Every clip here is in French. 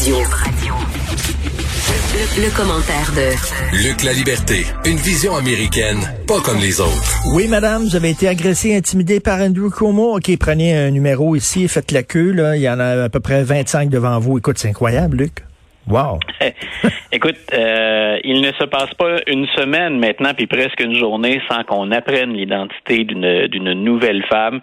Radio. Le, commentaire de Luc La Liberté, une vision américaine, pas comme les autres. Oui, madame, vous avez été agressé, intimidé par Andrew Cuomo. OK, prenez un numéro ici, faites la queue, là. Il y en a à peu près 25 devant vous. Écoute, c'est incroyable, Luc. Wow. Écoute, euh, il ne se passe pas une semaine maintenant, puis presque une journée, sans qu'on apprenne l'identité d'une d'une nouvelle femme.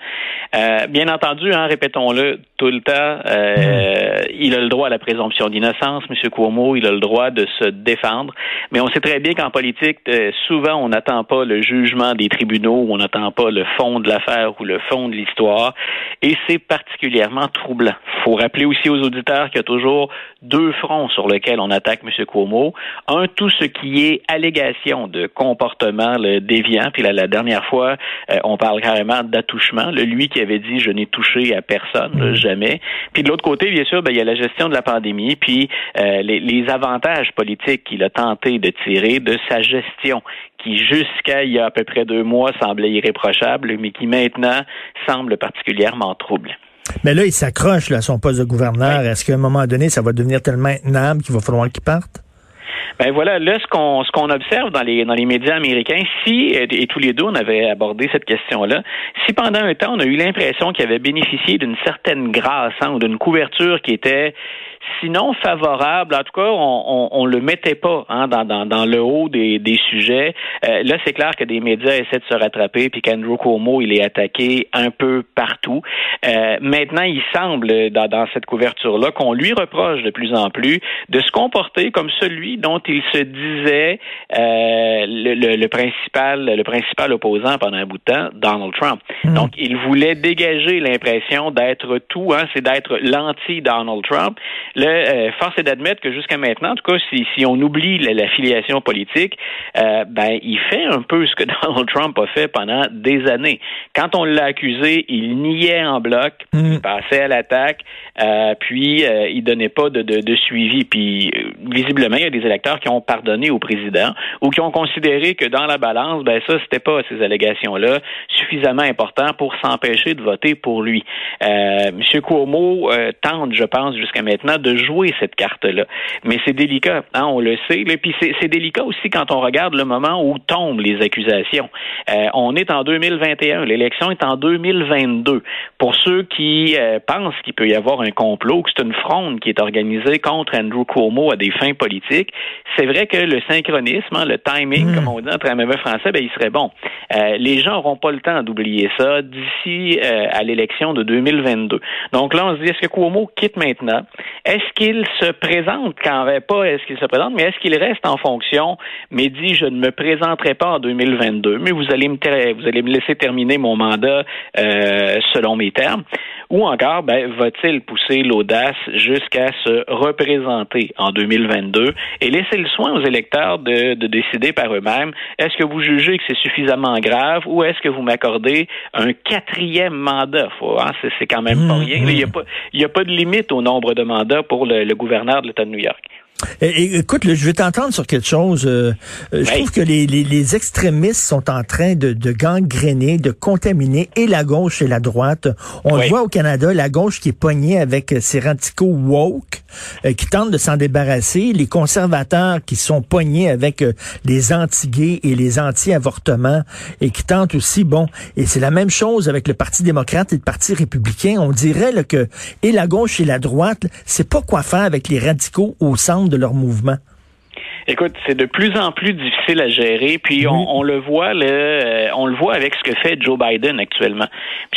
Euh, bien entendu, hein, répétons-le tout le temps, euh, il a le droit à la présomption d'innocence, M. Cuomo, il a le droit de se défendre, mais on sait très bien qu'en politique, euh, souvent, on n'attend pas le jugement des tribunaux, on n'attend pas le fond de l'affaire ou le fond de l'histoire, et c'est particulièrement troublant. faut rappeler aussi aux auditeurs qu'il y a toujours deux fronts sur lesquels on attaque M. Cuomo. Un, tout ce qui est allégation de comportement le déviant, puis la dernière fois, euh, on parle carrément d'attouchement. Le lui qui avait dit je n'ai touché à personne, mm. jamais. Puis de l'autre côté, bien sûr, ben, il y a la gestion de la pandémie, puis euh, les, les avantages politiques qu'il a tenté de tirer de sa gestion qui jusqu'à il y a à peu près deux mois semblait irréprochable, mais qui maintenant semble particulièrement trouble. Mais là, il s'accroche à son poste de gouverneur. Est-ce qu'à un moment donné, ça va devenir tellement intenable qu'il va falloir qu'il parte? Ben voilà, là ce qu'on ce qu'on observe dans les dans les médias américains, si et, tous les deux on avait abordé cette question-là, si pendant un temps on a eu l'impression qu'il avait bénéficié d'une certaine grâce hein, ou d'une couverture qui était sinon favorable. En tout cas, on, on, le mettait pas hein, dans, dans, dans, le haut des, des sujets. Euh, là, c'est clair que des médias essaient de se rattraper, puis qu'Andrew Cuomo, il est attaqué un peu partout. Euh, maintenant, il semble, dans, dans cette couverture-là, qu'on lui reproche de plus en plus de se comporter comme celui dont il se disait euh, le, le, principal, le principal opposant pendant un bout de temps, Donald Trump. Hmm. Donc, il voulait dégager l'impression d'être tout, hein, c'est d'être l'anti-Donald Trump. Le, euh, force est d'admettre que jusqu'à maintenant, en tout cas, si, si on oublie l'affiliation politique, euh, ben il fait un peu ce que Donald Trump a fait pendant des années. Quand on l'a accusé, il niait en bloc, mm. il passait à l'attaque, euh, puis il donnait pas de, de, de, suivi. Puis visiblement, il y a des électeurs qui ont pardonné au président ou qui ont considéré que dans la balance, ben ça, c'était pas ces allégations-là suffisamment important pour s'empêcher de voter pour lui. Euh, M. Cuomo tente, je pense, jusqu'à maintenant, de jouer cette carte-là. Mais c'est délicat, hein, on le sait. Puis c'est délicat aussi quand on regarde le moment où tombent les accusations. Euh, on est en 2021, l'élection est en 2022. Pour ceux qui euh, pensent qu'il peut y avoir un complot, que c'est une fronde qui est organisée contre Andrew Cuomo à des fins politiques, c'est vrai que le synchronisme, hein, le timing, hmm. comme on dit entre mauvais français, ben, il serait bon. Euh, les gens n'auront pas le temps d'oublier ça d'ici à l'élection de 2022. Donc là, on se dit, est-ce que Cuomo quitte maintenant? Est-ce qu'il se présente quand pas est-ce qu'il se présente, mais est-ce qu'il reste en fonction, mais dit je ne me présenterai pas en 2022, mais vous allez me vous allez me laisser terminer mon mandat euh, selon mes termes, ou encore ben, va-t-il pousser l'audace jusqu'à se représenter en 2022 et laisser le soin aux électeurs de, de décider par eux-mêmes? Est-ce que vous jugez que c'est suffisamment grave ou est-ce que vous m'accordez un quatrième mandat? Hein, c'est, quand même pas mmh, rien. Il n'y a, pas, a pas de limite au nombre de mandats pour le, le gouverneur de l'État de New York. Écoute, je vais t'entendre sur quelque chose. Euh, euh, je trouve que les, les, les, extrémistes sont en train de, de, gangréner, de contaminer et la gauche et la droite. On le voit au Canada, la gauche qui est poignée avec ses radicaux woke, euh, qui tentent de s'en débarrasser, les conservateurs qui sont poignés avec les anti-gays et les anti-avortements et qui tentent aussi, bon, et c'est la même chose avec le Parti démocrate et le Parti républicain. On dirait là, que et la gauche et la droite, c'est pas quoi faire avec les radicaux au centre de leur mouvement. Écoute, c'est de plus en plus difficile à gérer, puis on, le voit, le, euh, on le voit avec ce que fait Joe Biden actuellement.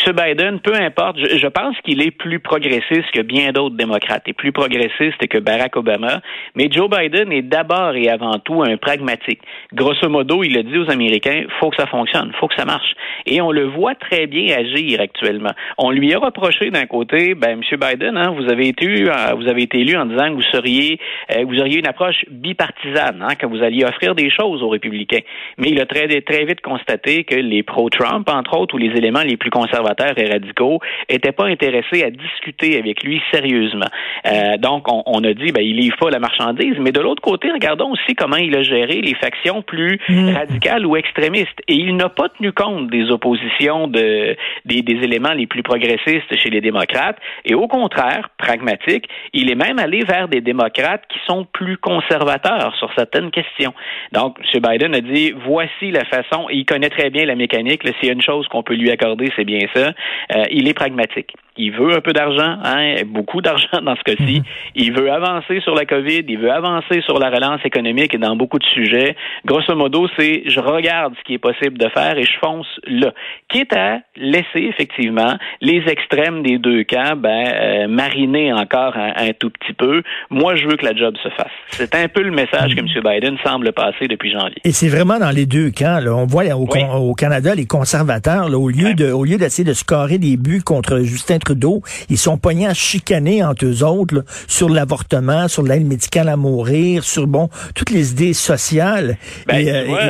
M. Biden, peu importe, je, pense qu'il est plus progressiste que bien d'autres démocrates, et plus progressiste que Barack Obama, mais Joe Biden est d'abord et avant tout un pragmatique. Grosso modo, il a dit aux Américains, faut que ça fonctionne, faut que ça marche. Et on le voit très bien agir actuellement. On lui a reproché d'un côté, ben M. Biden, hein, vous avez été, euh, vous avez été élu en disant que vous seriez, euh, vous auriez une approche bipartisane partisane, hein, que vous alliez offrir des choses aux républicains. Mais il a très, très vite constaté que les pro-Trump, entre autres, ou les éléments les plus conservateurs et radicaux, étaient pas intéressés à discuter avec lui sérieusement. Euh, donc, on, a dit, ben, il livre pas la marchandise. Mais de l'autre côté, regardons aussi comment il a géré les factions plus mm. radicales ou extrémistes. Et il n'a pas tenu compte des oppositions de, des, des éléments les plus progressistes chez les démocrates. Et au contraire, pragmatique, il est même allé vers des démocrates qui sont plus conservateurs sur certaines questions. Donc, M. Biden a dit, voici la façon, et il connaît très bien la mécanique, s'il y a une chose qu'on peut lui accorder, c'est bien ça, euh, il est pragmatique il veut un peu d'argent, hein, beaucoup d'argent dans ce cas-ci. Mhm. Il veut avancer sur la COVID, il veut avancer sur la relance économique et dans beaucoup de sujets. Grosso modo, c'est je regarde ce qui est possible de faire et je fonce là. Quitte à laisser effectivement les extrêmes des deux camps ben, euh, mariner encore un, tout petit peu. Moi, je veux que la job se fasse. C'est un peu le message que M. Biden semble passer depuis janvier. Et c'est vraiment dans les deux camps. Là. On voit au, Canada les conservateurs, là, au lieu de au lieu d'essayer de scorer des buts contre Justin d'eau, ils sont pognés à chicaner entre eux autres sur l'avortement, sur l'aide médicale à mourir, sur bon toutes les idées sociales. Ben,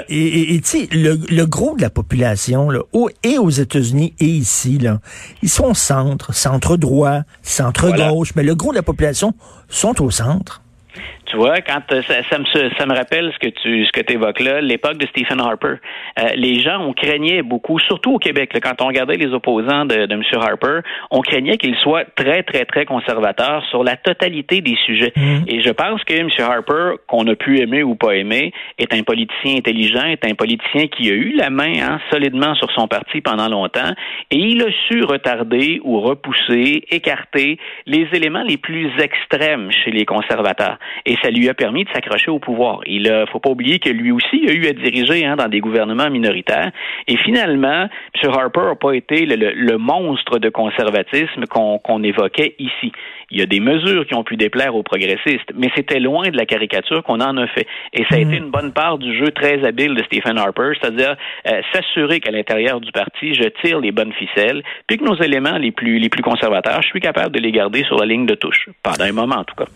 et tu sais, le, gros de la population, là, et aux États-Unis et ici, là, ils sont au centre, centre droit, centre gauche, mais le gros de la population sont au centre. Tu vois, quand euh, ça, ça, me, ça me rappelle ce que tu ce que évoques là, l'époque de Stephen Harper. Euh, les gens, on craignait beaucoup, surtout au Québec, quand on regardait les opposants de, de M. Harper, on craignait qu'il soit très, très, très conservateur sur la totalité des sujets. Mm. Et je pense que M. Harper, qu'on a pu aimer ou pas aimer, est un politicien intelligent, est un politicien qui a eu la main hein, solidement sur son parti pendant longtemps, et il a su retarder ou repousser, écarter les éléments les plus extrêmes chez les conservateurs. Et ça lui a permis de s'accrocher au pouvoir. Il ne faut pas oublier que lui aussi a eu à diriger hein, dans des gouvernements minoritaires. Et finalement, M. Harper n'a pas été le, monstre de conservatisme qu'on évoquait ici. Il y a des mesures qui ont pu déplaire aux progressistes, mais c'était loin de la caricature qu'on en a fait. Et ça a été mm. une bonne part du jeu très habile de Stephen Harper, c'est-à-dire euh, s'assurer qu'à l'intérieur du parti, je tire les bonnes ficelles, puis que nos éléments les plus, les plus conservateurs, je suis capable de les garder sur la ligne de touche, pendant un moment en tout cas.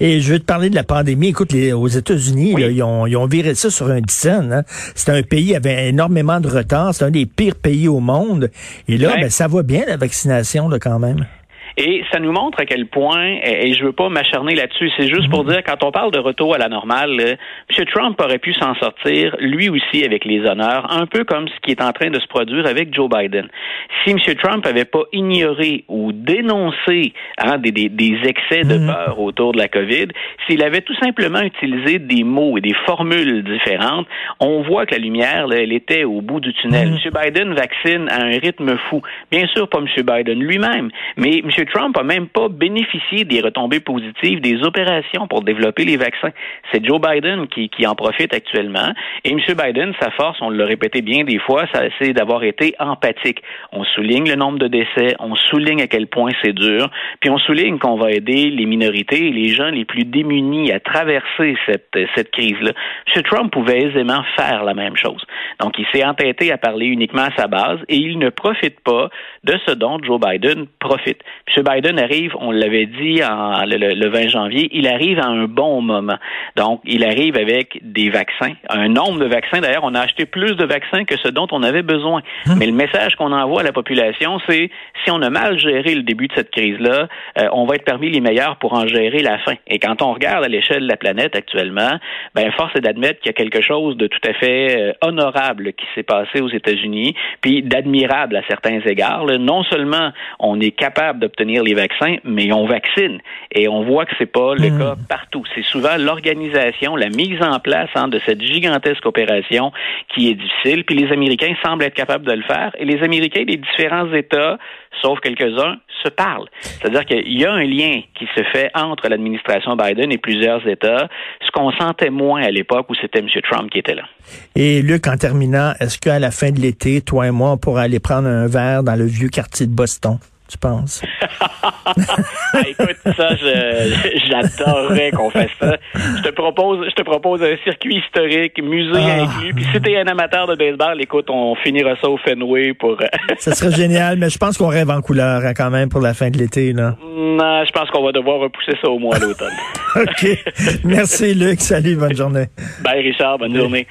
Et je veux te parler de la pandémie. Écoute, les, aux États-Unis, ils, ont, ils ont viré ça sur un dizaine. Hein. C'est un pays qui avait énormément de retard. C'est un des pires pays au monde. Et là, ben, ça va bien, la vaccination, là, quand même. Et ça nous montre à quel point, et je veux pas m'acharner là-dessus, c'est juste pour mhm. dire, quand on parle de retour à la normale, M. Trump aurait pu s'en sortir, lui aussi, avec les honneurs, un peu comme ce qui est en train de se produire avec Joe Biden. Si M. Trump avait pas ignoré ou dénoncé hein, des, des, excès de mhm. peur autour de la COVID, s'il avait tout simplement utilisé des mots et des formules différentes, on voit que la lumière, elle était au bout du tunnel. M. Mhm. Biden vaccine à un rythme fou. Bien sûr, pas M. Biden lui-même, mais M. Trump a même pas bénéficié des retombées positives des opérations pour développer les vaccins. C'est Joe Biden qui, en profite actuellement. Et M. Biden, sa force, on l'a répété bien des fois, c'est d'avoir été empathique. On souligne le nombre de décès, on souligne à quel point c'est dur, puis on souligne qu'on va aider les minorités et les gens les plus démunis à traverser cette, cette crise-là. M. Trump pouvait aisément faire la même chose. Donc, il s'est entêté à parler uniquement à sa base et il ne profite pas de ce dont Joe Biden profite. Biden arrive, on l'avait dit en, le, 20 janvier, il arrive à un bon moment. Donc, il arrive avec des vaccins, un nombre de vaccins. D'ailleurs, on a acheté plus de vaccins que ce dont on avait besoin. Hum. Mais le message qu'on envoie à la population, c'est si on a mal géré le début de cette crise-là, euh, on va être parmi les meilleurs pour en gérer la fin. Et quand on regarde à l'échelle de la planète actuellement, ben force est d'admettre qu'il y a quelque chose de tout à fait euh, honorable qui s'est passé aux États-Unis, puis d'admirable à certains égards. Non seulement on est capable d'obtenir les vaccins, mais on vaccine. Et on voit que c'est pas le hmm. cas partout. C'est souvent l'organisation, la mise en place hein, de cette gigantesque opération qui est difficile. Puis les Américains semblent être capables de le faire. Et les Américains des différents États, sauf quelques-uns, se parlent. C'est-à-dire qu'il y a un lien qui se fait entre l'administration Biden et plusieurs États, ce qu'on sentait moins à l'époque où c'était M. Trump qui était là. Et Luc, en terminant, est-ce qu'à la fin de l'été, toi et moi, on pourra aller prendre un verre dans le vieux quartier de Boston? Tu penses? Ah, écoute, ça, j'adorerais qu'on fasse ça. Je te propose, je te propose un circuit historique, musée ah. inclus. Puis si t'es un amateur de baseball, écoute, on finira ça au Fenway pour. Euh, ça serait génial, mais je pense qu'on rêve en couleur hein, quand même pour la fin de l'été, là. Non, je pense qu'on va devoir repousser ça au mois d'automne. OK. Merci, Luc. Salut, bonne journée. Bye, Richard. Bonne journée.